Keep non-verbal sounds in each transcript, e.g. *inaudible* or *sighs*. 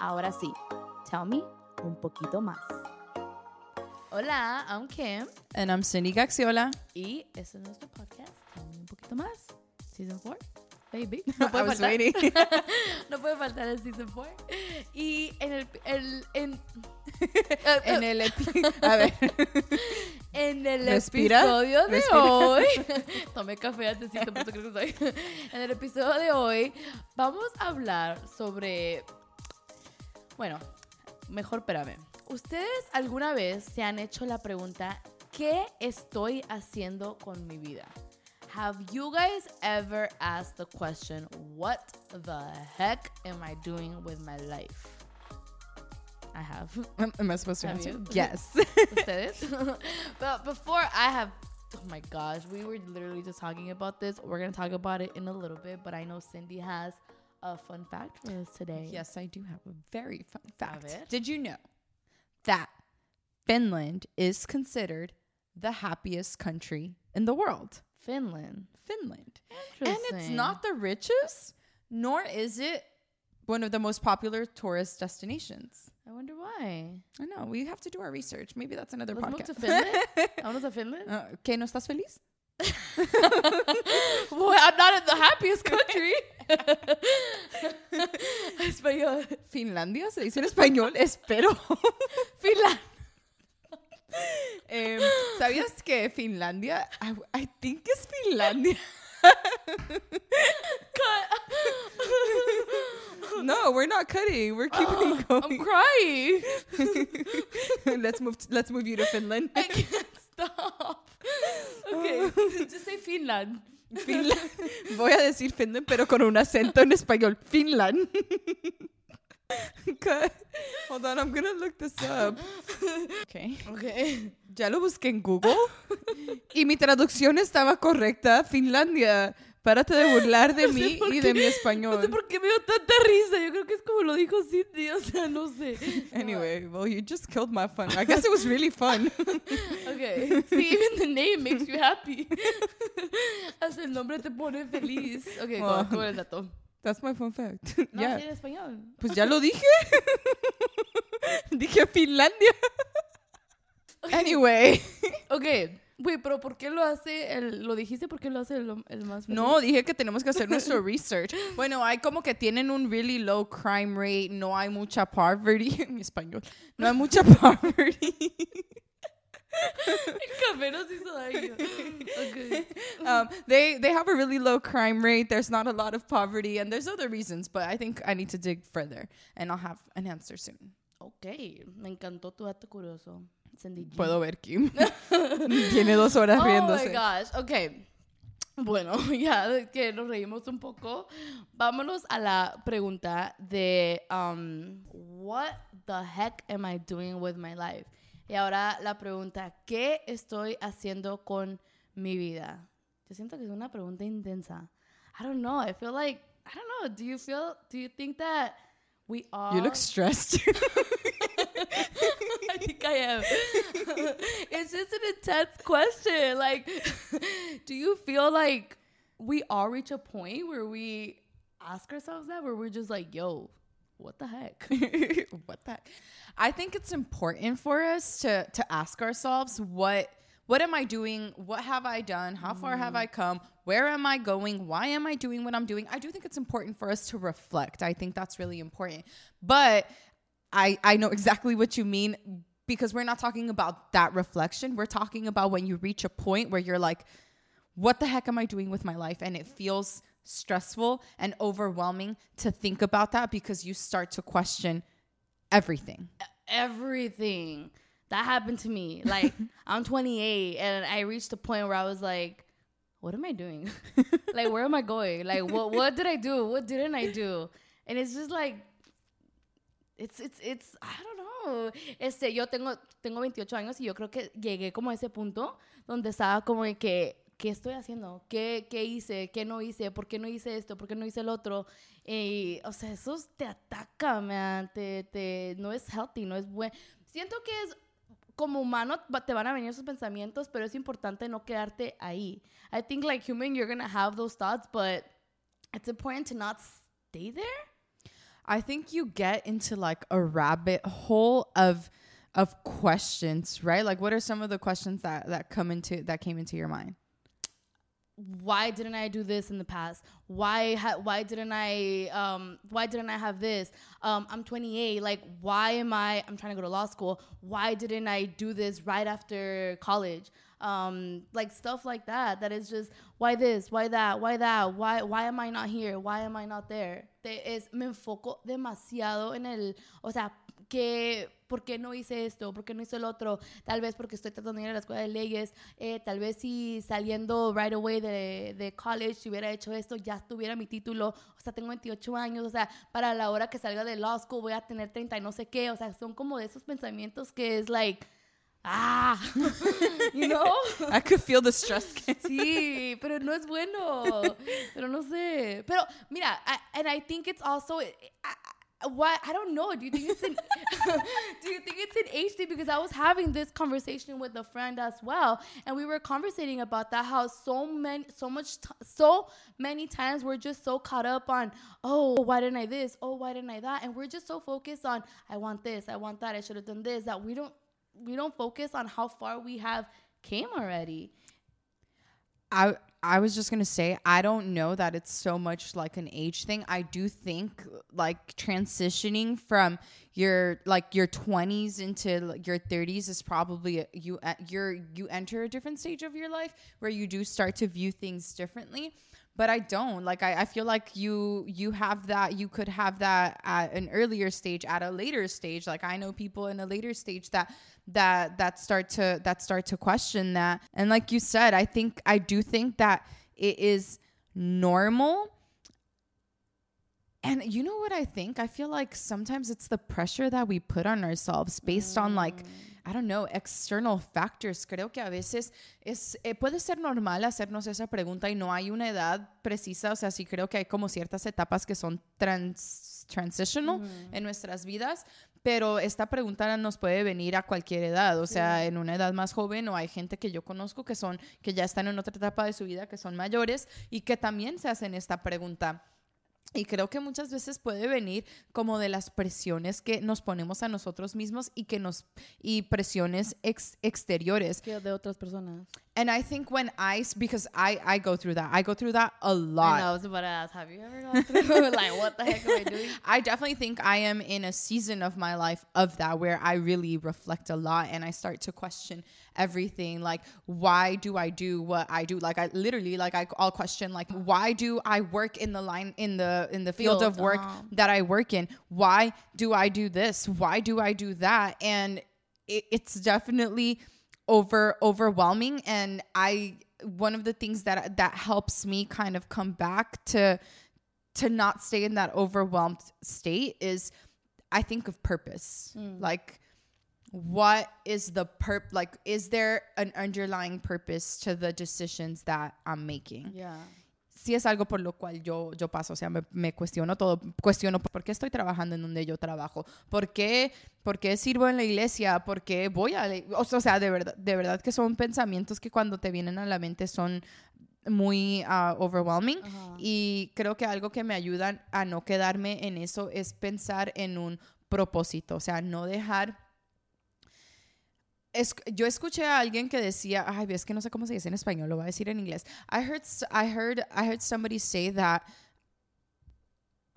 Ahora sí, tell me un poquito más. Hola, I'm Kim And I'm Cindy Gaxiola. y este es nuestro podcast, Tell Me un poquito más. Season 4, baby. I *laughs* No puede was faltar. waiting. *laughs* no puede faltar el Season 4. Y en el... el en, *laughs* en el epi- A ver. En el Respira, episodio de respira. hoy, tomé café antes, creo que soy. En el episodio de hoy vamos a hablar sobre, bueno, mejor espérame. ¿Ustedes alguna vez se han hecho la pregunta, ¿qué estoy haciendo con mi vida? Have you guys ever asked the question, what the heck am I doing with my life? I have. Am I supposed to Have answer? you? Yes. *laughs* ustedes. *laughs* but before I have, oh my gosh, we were literally just talking about this. We're gonna talk about it in a little bit, but I know Cindy has a fun fact for us today. yes, I do have a very fun fact. Did you know that Finland is considered the happiest country in the world? Finland. Finland. And it's not the richest, nor is it one of the most popular tourist destinations. I wonder why. I know. We have to do our research. Maybe that's another Let's move podcast. to Finland. *laughs* Vámonos a Finland. Uh, ¿Qué no estás feliz? *laughs* *laughs* Boy, I'm not in the happiest country. Español. Finlandia se dice en español, espero. *laughs* Finland. Em, ¿Sabías que Finlandia? I, I think es Finlandia. no, we're not cutting. We're keeping it *gasps* I'm going. crying. *laughs* let's move. let's move you to Finland. I can't stop. Okay, *laughs* just say Finland. Finland. *laughs* Voy a decir Finland, pero con un acento en español. Finland. Cut. *laughs* Hold on, I'm gonna look this up. Okay. Okay. Ya lo busqué en Google y mi traducción estaba correcta. Finlandia. Párate de burlar de *laughs* No mí y qué- de mi No español. sé por qué me dio tanta risa. Yo creo que es como lo dijo Cindy. O sea, no sé. Well, you just killed my fun. I guess it was really fun. *laughs* Okay. See, even the name makes you happy. *laughs* Hasta el nombre te pone feliz. Okay, Oh. go, go el dato. That's my fun fact. *laughs* No, yeah. en español. Pues ya lo dije. dije Finlandia. Anyway. Okay. Güey, pero ¿por qué lo hace el... ¿Lo dijiste por qué lo hace el, el más feliz? No, dije que tenemos que hacer nuestro *laughs* research. Bueno, hay como que tienen un really low crime rate, no hay mucha poverty, *laughs* en español, no hay mucha *laughs* poverty. El café nos hizo daño. Okay. um, they they have a really low crime rate. There's not a lot of poverty, and there's other reasons. But I think I need to dig further, and I'll have an answer soon. Ok, me encantó tu dato curioso. G. Puedo ver Kim. *laughs* Tiene dos horas Oh my riéndose. gosh, ok. Bueno, *laughs* ya que nos reímos un poco, vámonos a la pregunta de um, What the heck am I doing with my life? Y ahora la pregunta, ¿qué estoy haciendo con mi vida? Yo siento que es una pregunta intensa. I don't know, I feel like, I don't know, do you feel, do you think that we are... You look stressed. *laughs* I am. *laughs* it's just an intense question. Like, *laughs* do you feel like we all reach a point where we ask ourselves that, where we're just like, yo, what the heck? *laughs* what the heck? I think it's important for us to to ask ourselves what what am I doing? What have I done? How far have I mm. come? Where am I going? Why am I doing what I'm doing? I do think it's important for us to reflect. I think that's really important. But I I know exactly what you mean because we're not talking about that reflection. We're talking about when you reach a point where you're like what the heck am I doing with my life? And it feels stressful and overwhelming to think about that because you start to question everything. Everything that happened to me. *laughs* Like, I'm 28 and I reached a point where I was like, what am I doing? *laughs* like, where am I going? Like, what what did I do? What didn't I do? And it's just like, it's, it's, it's, I don't know. Este, yo tengo, tengo 28 años y yo creo que llegué como a ese punto donde estaba como de que, ¿qué estoy haciendo? ¿Qué, ¿Qué hice? ¿Qué no hice? ¿Por qué no hice esto? ¿Por qué no hice el otro? Y, o sea, eso te ataca, man. Te, te, no es healthy, no es bueno. Siento que es como humano te van a venir esos pensamientos, pero es importante no quedarte ahí. I think like human, you're gonna have those thoughts, but it's important to not stay there. I think you get into like a rabbit hole of of questions, right? Like what are some of the questions that that come into that came into your mind? why didn't I do this in the past? Why ha- why didn't I um why didn't I have this? Um I'm 28. Like why am I I'm trying to go to law school. Why didn't I do this right after college? Um like stuff like that that is just why this? Why that? Why that? Why why am I not here? Why am I not there? Es me enfoco demasiado en el, o sea, que ¿por qué no hice esto? ¿Por qué no hice el otro? Tal vez porque estoy tratando de ir a la escuela de leyes, eh, tal vez si saliendo right away de, de, college, si hubiera hecho esto, ya estuviera mi título, o sea, tengo 28 años, o sea, para la hora que salga de law school voy a tener 30 y no sé qué, o sea, son como de esos pensamientos que es like... Ah, *laughs* you know? *laughs* I could feel the stress. *laughs* sí, pero no es bueno. Pero no sé. Pero mira, I, and I think it's also I, what I don't know. Do you think it's an Do you think it's an thing? Because I was having this conversation with a friend as well, and we were conversating about that. How so many, so much, t- so many times we're just so caught up on, oh, why didn't I this? Oh, why didn't I that? And we're just so focused on, I want this, I want that, I should have done this. That we don't, we don't focus on how far we have came already. I I was just gonna say I don't know that it's so much like an age thing. I do think like transitioning from your like your 20s into like, your 30s is probably a, you uh, you're you enter a different stage of your life where you do start to view things differently but I don't like I, I feel like you you have that you could have that at an earlier stage at a later stage like I know people in a later stage that that that start to that start to question that and like you said I think I do think that it is normal and you know what I think? I feel like sometimes it's the pressure that we put on ourselves based mm. on like I don't know, external factors. Creo que a veces es, eh, puede ser normal hacernos esa pregunta y no hay una edad precisa. O sea, sí creo que hay como ciertas etapas que son trans, transitional mm. en nuestras vidas, pero esta pregunta nos puede venir a cualquier edad, o sea, en una edad más joven o hay gente que yo conozco que son que ya están en otra etapa de su vida, que son mayores y que también se hacen esta pregunta. Y creo que muchas veces puede venir como de las presiones que nos ponemos a nosotros mismos y que nos y presiones ex, exteriores que de otras personas. And I think when I because I I go through that. I go through that a lot. I, know, I was about to ask, have you ever gone through *laughs* like what the heck am I doing? *laughs* I definitely think I am in a season of my life of that where I really reflect a lot and I start to question everything like why do I do what I do? Like I literally like I, I'll question like why do I work in the line in the in the field, field of work uh-huh. that I work in? Why do I do this? Why do I do that? And it, it's definitely over overwhelming. And i one of the things that that helps me kind of come back to to not stay in that overwhelmed state is i think of purpose. Mm. like what is the perp like is there an underlying purpose to the decisions that i'm making? Yeah sí es algo por lo cual yo, yo paso, o sea, me, me, cuestiono todo, cuestiono por qué estoy trabajando en donde yo trabajo, por qué, por qué sirvo en la iglesia, por qué voy a, o sea, de verdad, de verdad que son pensamientos que cuando te vienen a la mente son muy uh, overwhelming y creo que algo que me ayuda a no quedarme en eso es pensar en un propósito, o sea, no dejar es, yo escuché a alguien que decía, ay, es que no sé cómo se dice en español, lo voy a decir en inglés. I heard, I heard, I heard somebody say that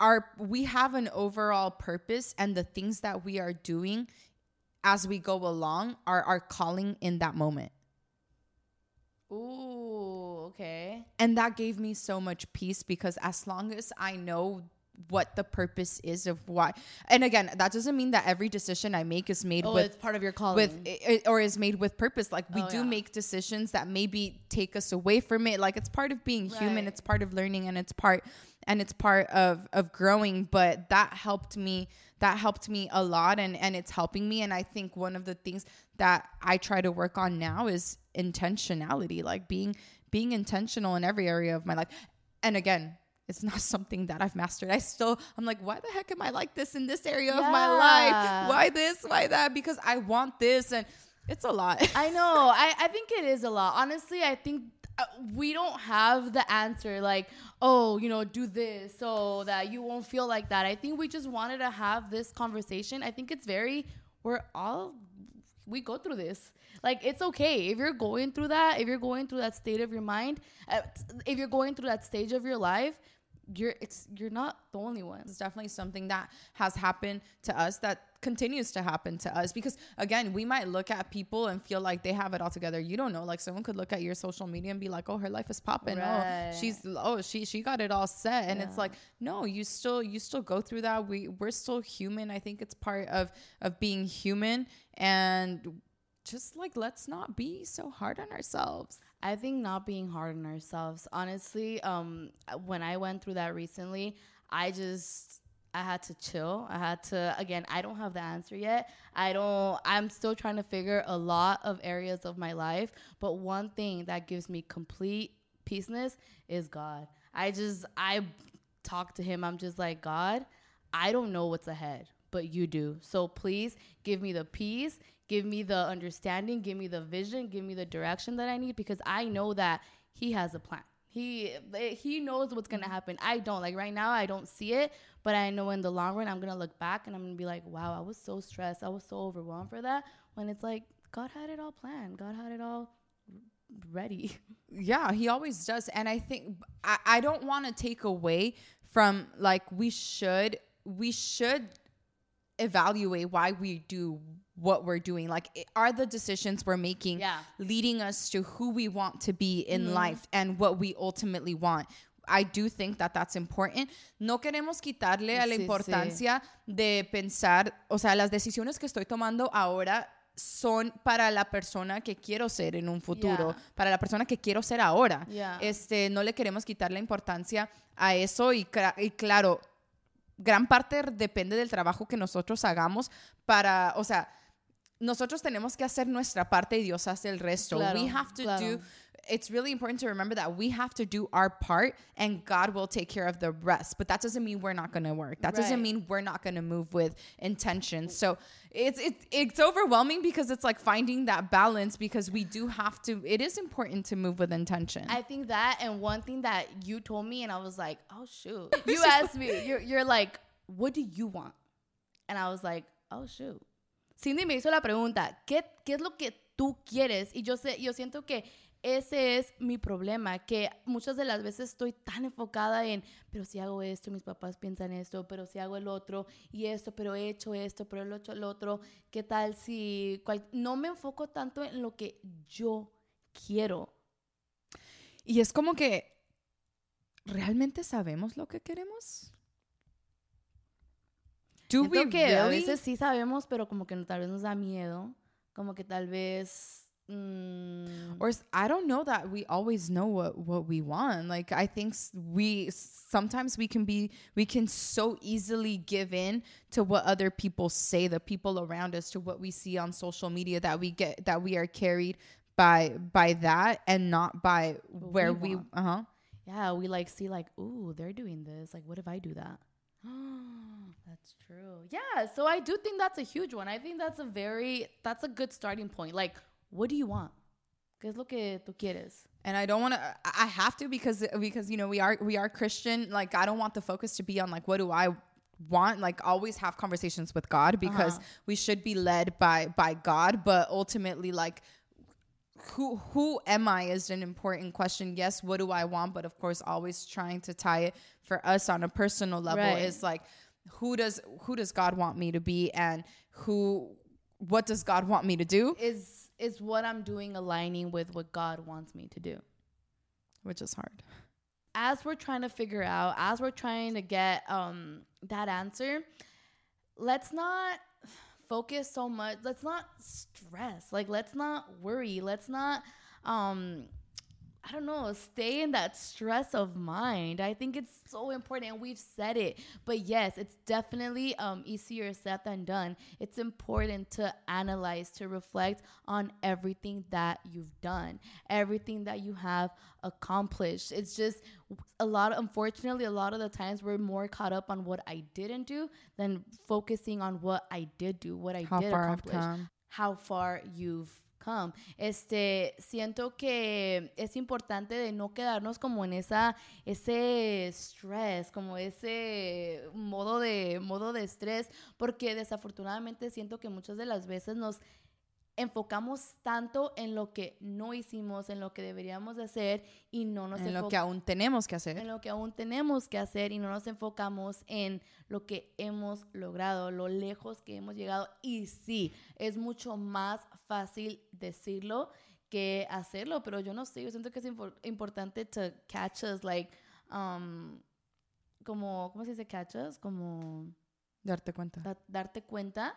our we have an overall purpose, and the things that we are doing as we go along are our calling in that moment. Ooh, okay. And that gave me so much peace because as long as I know what the purpose is of why. And again that doesn't mean that every decision i make is made oh, with it's part of your calling. with it, or is made with purpose. Like we oh, do yeah. make decisions that maybe take us away from it. Like it's part of being right. human. It's part of learning and it's part and it's part of of growing. But that helped me that helped me a lot and and it's helping me. And i think one of the things that i try to work on now is intentionality like being being intentional in every area of my life. And again it's not *laughs* something that I've mastered. I still, I'm like, why the heck am I like this in this area yeah. of my life? Why this? Why that? Because I want this. And it's a lot. *laughs* I know. I, I think it is a lot. Honestly, I think uh, we don't have the answer like oh you know do this so that you won't feel like that i think we just wanted to have this conversation i think it's very we're all we go through this like it's okay if you're going through that if you're going through that state of your mind uh, if you're going through that stage of your life you're it's you're not the only one. It's definitely something that has happened to us that continues to happen to us because again we might look at people and feel like they have it all together. You don't know like someone could look at your social media and be like oh her life is popping oh, Right. oh she's oh she she got it all set. And it's like no you still you still go through that. We we're still human. I think it's part of of being human. And just like let's not be so hard on ourselves I think not being hard on ourselves. Honestly, um, when I went through that recently, I just I had to chill. I had to again. I don't have the answer yet. I don't. I'm still trying to figure a lot of areas of my life. But one thing that gives me complete peaceness is God. I just I talk to Him. I'm just like God. I don't know what's ahead, but you do. So please give me the peace, give me the understanding, give me the vision, give me the direction that I need because I know that he has a plan. He eh, he knows what's gonna mm-hmm. happen. I don't like right now. I don't see it, but I know in the long run, I'm gonna look back and I'm gonna be like, wow, I was so stressed. I was so overwhelmed for that. When it's like God had it all planned. God had it all ready. Yeah, he always does. And I think I, I don't want to take away from like we should we should evaluate why we do what we're doing. Like are the decisions we're making Yeah. leading us to who we want to be in life and what we ultimately want. I do think that that's important. No queremos quitarle a la Sí, sí. importancia de pensar, o sea, las decisiones que estoy tomando ahora son para la persona que quiero ser en un futuro, Yeah. para la persona que quiero ser ahora. Yeah. Este, no le queremos quitar la importancia a eso y, y claro, gran parte depende del trabajo que nosotros hagamos para, o sea, nosotros tenemos que hacer nuestra parte y Dios hace el resto. Claro, we have to claro. do it's really important to remember that we have to do our part and God will take care of the rest. But that doesn't mean we're not going to work. That doesn't mean we're not going to move with intention. So it's it's it's overwhelming because it's like finding that balance because we do have to it is important to move with intention. I think that and one thing that you told me and I was like, oh shoot. *laughs* You asked me, you're, you're like, what do you want? And I was like, oh shoot. Cindy me hizo la pregunta, ¿qué, qué es lo que tú quieres? Y yo sé, yo siento que ese es mi problema, que muchas de las veces estoy tan enfocada en, pero si hago esto, mis papás piensan esto, pero si hago el otro, y esto, pero he hecho esto, pero he hecho el otro, ¿qué tal si... no me enfoco tanto en lo que yo quiero. y es como que realmente sabemos lo que queremos? Do we que a really? veces sí sabemos, pero como que tal vez nos da miedo. Como que tal vez. mm, or I don't know that we always know what what we want. Like I think we sometimes we can be we can so easily give in to what other people say, the people around us, to what we see on social media that we get that we are carried by by that and not by where we, want. uh huh. yeah, we like see like, ooh, they're doing this. Like, what if I do that? *gasps* that's true. Yeah, so I do think that's a huge one. I think that's a very that's a good starting point. Like, what do you want? ¿Qué es lo que tú quieres? and I don't want to. I have to because because you know we are we are Christian. Like I don't want the focus to be on like what do I want. Like always have conversations with God because Uh-huh. we should be led by by God. But ultimately, like who who am I is an important question. Yes, what do I want? But of course, always trying to tie it for us on a personal level Right. is like who does who does God want me to be and who what does God want me to do? Is is what I'm doing aligning with what God wants me to do? Which is hard. as we're trying to figure out, as we're trying to get um that answer, let's not focus so much. Let's not stress. Like let's not worry. Let's not um I don't know, stay in that stress of mind. I think it's so important and we've said it. But yes, it's definitely um easier said than done. It's important to analyze, to reflect on everything that you've done, everything that you have accomplished. It's just a lot unfortunately a lot of the times we're more caught up on what I didn't do than focusing on what I did do, what I How did accomplish how far you've come. Este, siento que es importante de no quedarnos como en esa, ese stress, como ese modo de, modo de estrés, porque desafortunadamente siento que muchas de las veces nos enfocamos tanto en lo que no hicimos, en lo que deberíamos de hacer y no nos en lo que aún tenemos que hacer. En lo que aún tenemos que hacer y no nos enfocamos en lo que hemos logrado, lo lejos que hemos llegado. Y sí, es mucho más fácil decirlo que hacerlo, pero yo no sé, yo siento que es importante to catch us, like, um, como, ¿cómo se dice catch us? Como... Darte cuenta. darte cuenta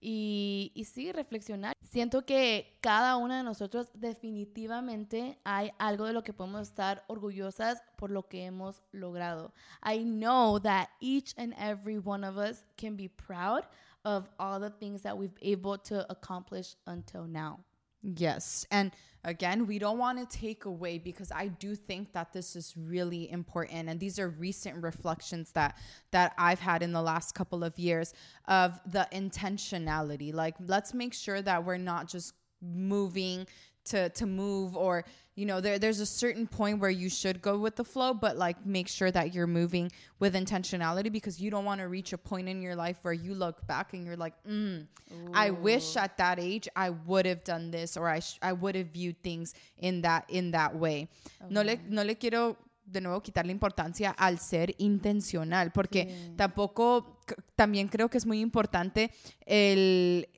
y, y sí, reflexionar. Siento que cada una de nosotros definitivamente hay algo de lo que podemos estar orgullosas por lo que hemos logrado. I know that each and every one of us can be proud of all the things that we've able to accomplish until now. Yes. And again, we don't want to take away because I do think that this is really important and these are recent reflections that that I've had in the last couple of years of the intentionality. Like let's make sure that we're not just moving to to move or you know there there's a certain point where you should go with the flow but like make sure that you're moving with intentionality because you don't want to reach a point in your life where you look back and you're like mm, i wish at that age i would have done this or i sh- i would have viewed things in that in that way okay. no le no le quiero de nuevo quitarle importancia al ser intencional porque sí. tampoco también creo que es muy importante el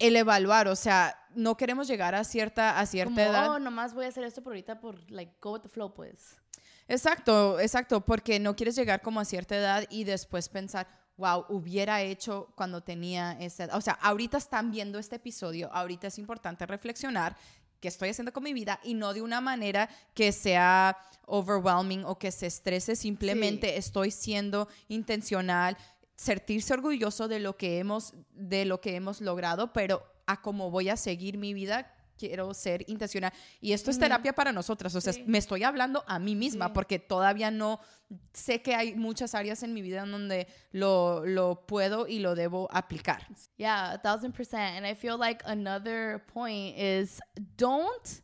el evaluar, o sea, no queremos llegar a cierta, a cierta Como, edad. Oh, nomás voy a hacer esto por ahorita por, like, go with the flow, pues. Exacto, exacto, porque no quieres llegar como a cierta edad y después pensar, wow, hubiera hecho cuando tenía esa edad. O sea, ahorita están viendo este episodio, ahorita es importante reflexionar qué estoy haciendo con mi vida y no de una manera que sea overwhelming o que se estrese, simplemente sí. estoy siendo intencional, sentirse orgulloso de lo que hemos de lo que hemos logrado, pero a cómo voy a seguir mi vida quiero ser intencional. Y esto es terapia para nosotras. O sea, sí. me estoy hablando a mí misma sí. porque todavía no sé que hay muchas áreas en mi vida en donde lo, lo puedo y lo debo aplicar. Yeah, a thousand percent. And I feel like another point is don't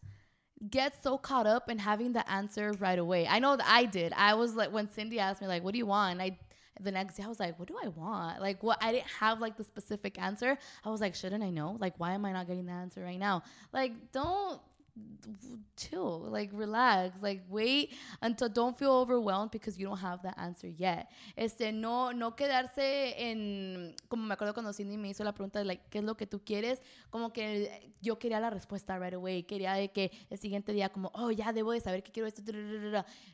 get so caught up in having the answer right away. I know that I did. I was like, when Cindy asked me, like, what do you want? I the next day I was like, what do I want? Like what I didn't have like the specific answer. I was like, shouldn't I know? Like why am I not getting the answer right now? Like don't chill, like relax, like wait until don't feel overwhelmed because you don't have the answer yet. Este, no, no quedarse en, como me acuerdo cuando Cindy me hizo la pregunta de, like, ¿qué es lo que tú quieres? Como que yo quería la respuesta right away, quería de que el siguiente día como, oh, ya debo de saber que quiero esto.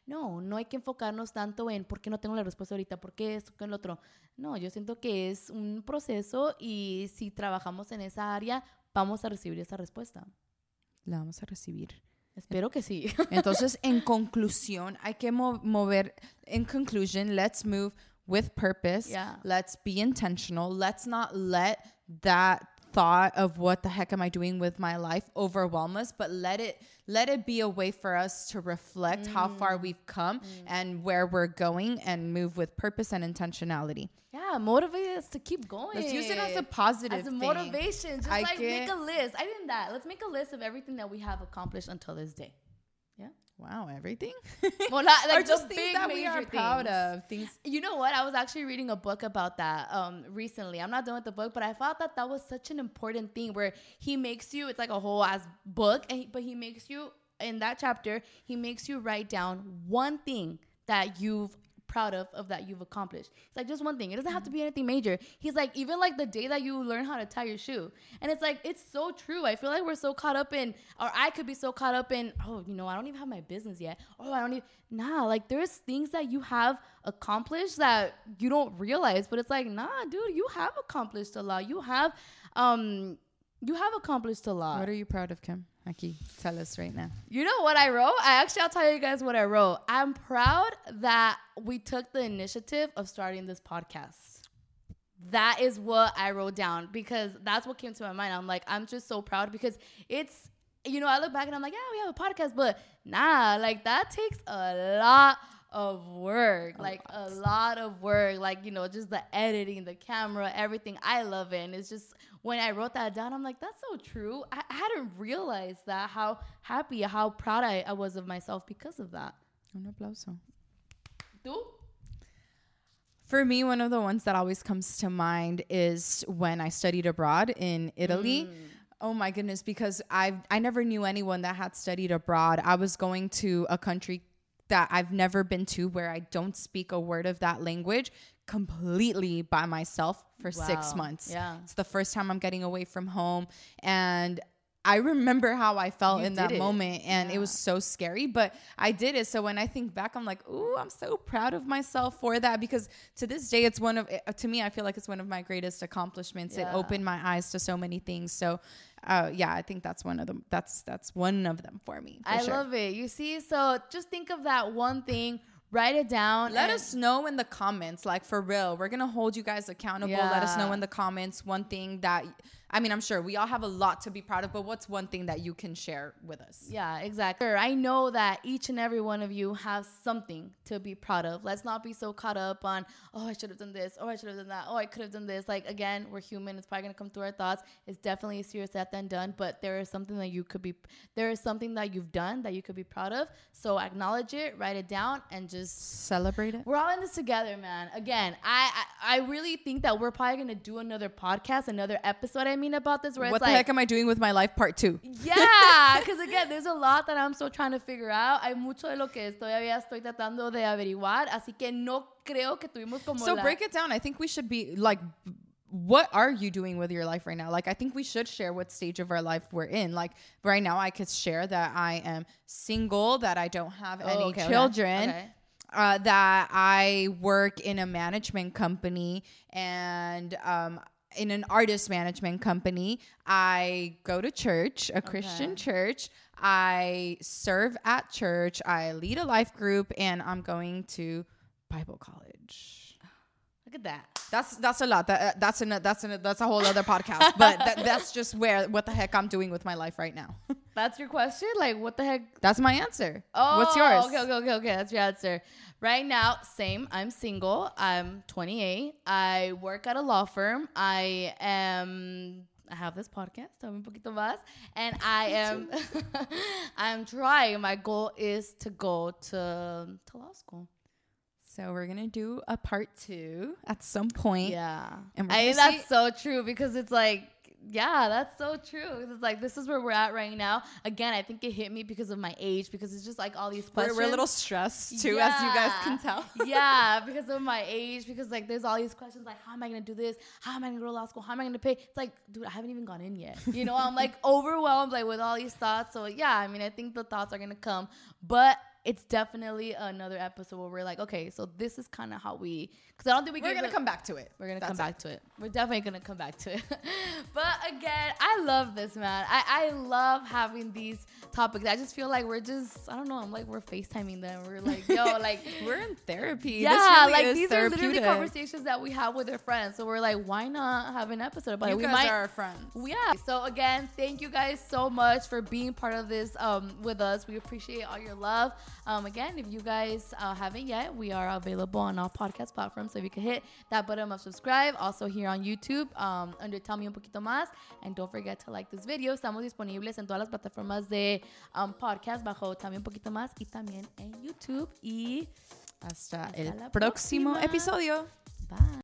No, no hay que enfocarnos tanto en por qué no tengo la respuesta ahorita, por qué esto, qué el otro. No, yo siento que es un proceso y si trabajamos en esa área, vamos a recibir esa respuesta. La vamos a recibir. Espero que sí. *laughs* Entonces, en conclusión, hay que mo mover. In conclusion, let's move with purpose. Yeah. Let's be intentional. Let's not let that thought of what the heck am I doing with my life overwhelm us, but let it let it be a way for us to reflect mm. how far we've come mm. and where we're going and move with purpose and intentionality. Yeah, motivate us to keep going. Let's use it as a positive as a thing. motivation. Just I like get- make a list. I did that. Let's make a list of everything that we have accomplished until this day. Wow, everything? *laughs* Well, *laughs* not like or just things that we are major proud things. of. Things You know what? I was actually reading a book about that um, recently. I'm not done with the book, but I thought that that was such an important thing where he makes you, it's like a whole ass book, and he, but he makes you, in that chapter, he makes you write down one thing that you've proud of of that you've accomplished. It's like just one thing. It doesn't have to be anything major. He's like even like the day that you learn how to tie your shoe. And it's like it's so true. I feel like we're so caught up in or I could be so caught up in oh, you know, I don't even have my business yet. Oh, I don't even nah, like there's things that you have accomplished that you don't realize, but it's like, nah, dude, you have accomplished a lot. You have um you have accomplished a lot. What are you proud of, Kim? Aki, tell us right now. You know what I wrote? I actually, I'll tell you guys what I wrote. I'm proud that we took the initiative of starting this podcast. That is what I wrote down because that's what came to my mind. I'm like, I'm just so proud because it's, you know, I look back and I'm like, yeah, we have a podcast, but nah, like that takes a lot of work, like a lot of work, like you know, just the editing, the camera, everything. I love it, and it's just when I wrote that down, I'm like, that's so true. I, I hadn't realized that how happy, how proud I, I was of myself because of that. Un aplauso. ¿Tú? For me, one of the ones that always comes to mind is when I studied abroad in Italy. Mm. Oh my goodness, because I I never knew anyone that had studied abroad. I was going to a country that I've never been to where I don't speak a word of that language completely by myself for 6 months. Yeah. It's the first time I'm getting away from home and I remember how I felt You in that it. moment and it was so scary, but I did it. So when I think back, I'm like, ooh, I'm so proud of myself for that because to this day, it's one of, uh, to me, I feel like it's one of my greatest accomplishments. It opened my eyes to so many things. So, uh, yeah, I think that's one of them. That's that's one of them for me. for I sure. love it. You see, so just think of that one thing, write it down. Let us know in the comments, like for real. We're gonna hold you guys accountable. Let us know in the comments one thing that I mean, I'm sure we all have a lot to be proud of, but what's one thing that you can share with us? Yeah, exactly. I know that each and every one of you have something to be proud of. Let's not be so caught up on, oh, I should have done this, oh, I should have done that, oh, I could have done this. Like, again, we're human. It's probably going to come through our thoughts. It's definitely easier said than done, but there is something that you could be, there is something that you've done that you could be proud of. So acknowledge it, write it down, and just Celebrate it. we're all in this together, man. Again, I I, I really think that we're probably gonna do another podcast, another episode. I mean about this, where What the like, heck am I doing with my life part two? yeah, because *laughs* again, there's a lot that I'm still trying to figure out. Hay mucho de lo que todavía estoy tratando de averiguar, así que no creo que tuvimos como So la- break it down. I think we should be like, what are you doing with your life right now? Like, I think we should share what stage of our life we're in. Like, right now, I could share that I am single, that I don't have Oh, any okay, children. okay. Uh, that I work in a management company and um, in an artist management company. I go to church, a Christian church. I serve at church. I lead a life group, and I'm going to Bible college. *sighs* Look at that. That's that's a lot. That uh, that's an that's an that's a whole other podcast. *laughs* But that, that's just where what the heck I'm doing with my life right now. That's your question? Like, what the heck? that's my answer. Oh, What's yours? Okay, okay, okay, okay. That's your answer. Right now, same. I'm single. I'm 28. I work at a law firm. I am. I have this podcast, Tell me un poquito más, and I am. *laughs* I'm trying. My goal is to go to to law school. So we're gonna do a part two at some point. Yeah, And I think that's so true because it's like. Yeah, that's so true. It's like this is where we're at right now. Again, I think it hit me because of my age, because it's just like all these We're, questions. we're a little stressed too, as you guys can tell. *laughs* yeah, because of my age, because like there's all these questions like, how am I gonna do this? How am I gonna go to law school? How am I gonna pay? It's like, dude, I haven't even gone in yet. You know, I'm like overwhelmed like with all these thoughts. So yeah, I mean, I think the thoughts are gonna come, but it's definitely another episode where we're like, okay, so this is kind of how we, because I don't think we We're gonna the- come back to it. we're gonna That's come back to it. We're definitely gonna come back to it. *laughs* but again, I love this man. I, I love having these topics. I just feel like we're just I don't know. I'm like we're FaceTiming them. We're like yo *laughs* like We're in therapy. yeah This really like these are literally conversations that we have with our friends. So we're like why not have an episode about You it? We guys might are our friends. yeah. So again, thank you guys so much for being part of this um, with us. We appreciate all your love. Um, again, if you guys uh, haven't yet, we are available on all podcast platforms. So if you can hit that button of subscribe, also here on YouTube um, under Tell Me Un Poquito Más. And don't forget to like this video. Estamos disponibles en todas las plataformas de um, podcast bajo Tell Me Un Poquito Más y también en YouTube. Y Hasta Hasta el próximo próxima. episodio. bye.